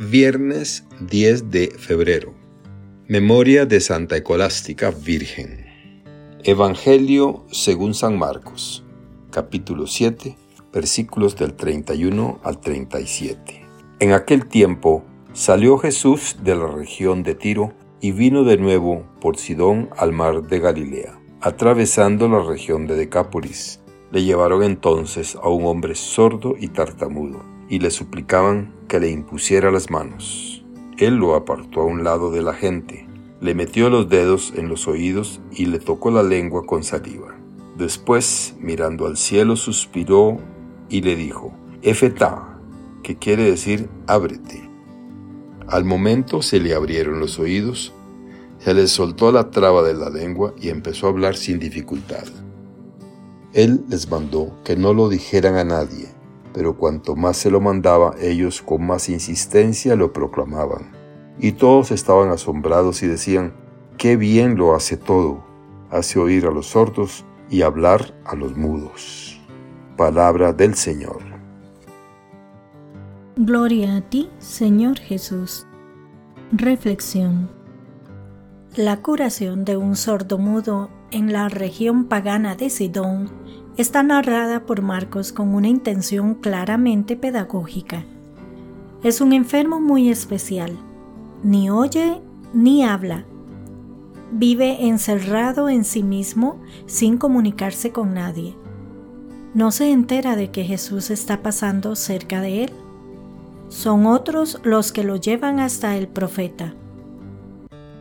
Viernes 10 de febrero. Memoria de Santa Ecolástica Virgen. Evangelio según San Marcos, capítulo 7, versículos del 31 al 37. En aquel tiempo salió Jesús de la región de Tiro y vino de nuevo por Sidón al mar de Galilea, atravesando la región de Decápolis. Le llevaron entonces a un hombre sordo y tartamudo y le suplicaban que le impusiera las manos. Él lo apartó a un lado de la gente, le metió los dedos en los oídos y le tocó la lengua con saliva. Después, mirando al cielo, suspiró y le dijo, Efetá, que quiere decir ábrete. Al momento se le abrieron los oídos, se le soltó la traba de la lengua y empezó a hablar sin dificultad. Él les mandó que no lo dijeran a nadie pero cuanto más se lo mandaba, ellos con más insistencia lo proclamaban. Y todos estaban asombrados y decían, qué bien lo hace todo, hace oír a los sordos y hablar a los mudos. Palabra del Señor. Gloria a ti, Señor Jesús. Reflexión. La curación de un sordo mudo en la región pagana de Sidón está narrada por Marcos con una intención claramente pedagógica. Es un enfermo muy especial. Ni oye ni habla. Vive encerrado en sí mismo sin comunicarse con nadie. No se entera de que Jesús está pasando cerca de él. Son otros los que lo llevan hasta el profeta.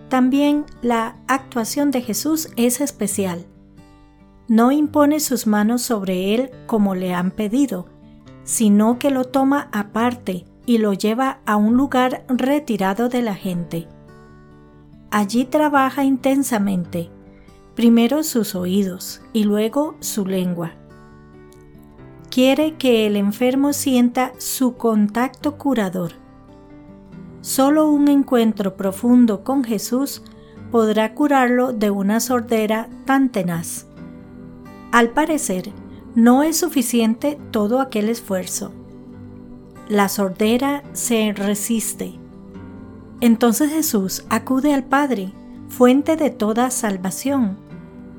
También la actuación de Jesús es especial no impone sus manos sobre él como le han pedido, sino que lo toma aparte y lo lleva a un lugar retirado de la gente. Allí trabaja intensamente, primero sus oídos y luego su lengua. Quiere que el enfermo sienta su contacto curador. Solo un encuentro profundo con Jesús podrá curarlo de una sordera tan tenaz. Al parecer, no es suficiente todo aquel esfuerzo. La sordera se resiste. Entonces Jesús acude al Padre, fuente de toda salvación.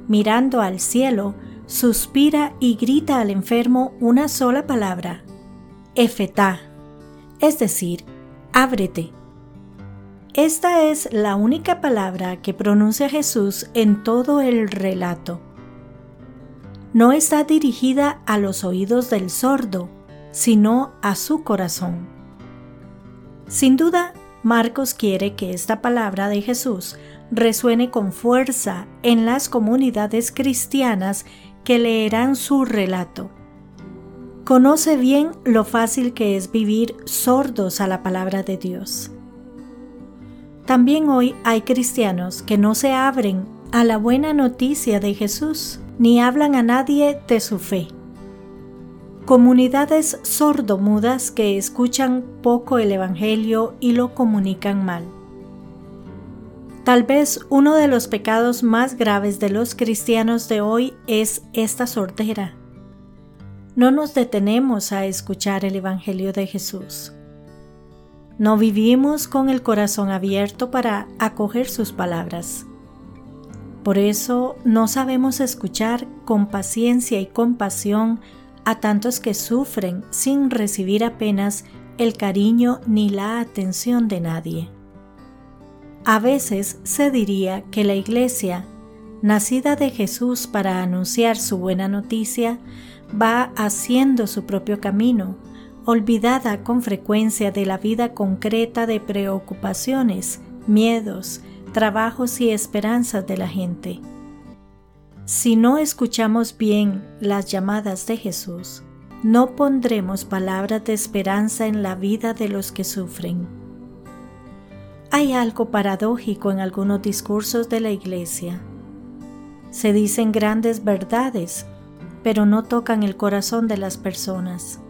Mirando al cielo, suspira y grita al enfermo una sola palabra, Efetá, es decir, ábrete. Esta es la única palabra que pronuncia Jesús en todo el relato no está dirigida a los oídos del sordo, sino a su corazón. Sin duda, Marcos quiere que esta palabra de Jesús resuene con fuerza en las comunidades cristianas que leerán su relato. Conoce bien lo fácil que es vivir sordos a la palabra de Dios. También hoy hay cristianos que no se abren a la buena noticia de Jesús ni hablan a nadie de su fe. Comunidades sordomudas que escuchan poco el Evangelio y lo comunican mal. Tal vez uno de los pecados más graves de los cristianos de hoy es esta sordera. No nos detenemos a escuchar el Evangelio de Jesús. No vivimos con el corazón abierto para acoger sus palabras. Por eso no sabemos escuchar con paciencia y compasión a tantos que sufren sin recibir apenas el cariño ni la atención de nadie. A veces se diría que la Iglesia, nacida de Jesús para anunciar su buena noticia, va haciendo su propio camino, olvidada con frecuencia de la vida concreta de preocupaciones, miedos, trabajos y esperanzas de la gente. Si no escuchamos bien las llamadas de Jesús, no pondremos palabras de esperanza en la vida de los que sufren. Hay algo paradójico en algunos discursos de la Iglesia. Se dicen grandes verdades, pero no tocan el corazón de las personas.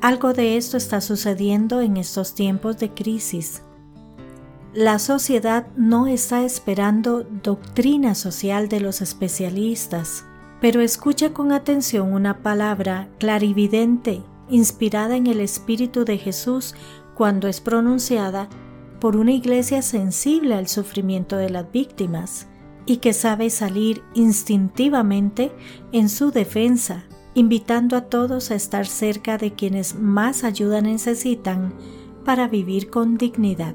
Algo de esto está sucediendo en estos tiempos de crisis la sociedad no está esperando doctrina social de los especialistas, pero escucha con atención una palabra clarividente inspirada en el Espíritu de Jesús cuando es pronunciada por una iglesia sensible al sufrimiento de las víctimas y que sabe salir instintivamente en su defensa, invitando a todos a estar cerca de quienes más ayuda necesitan para vivir con dignidad.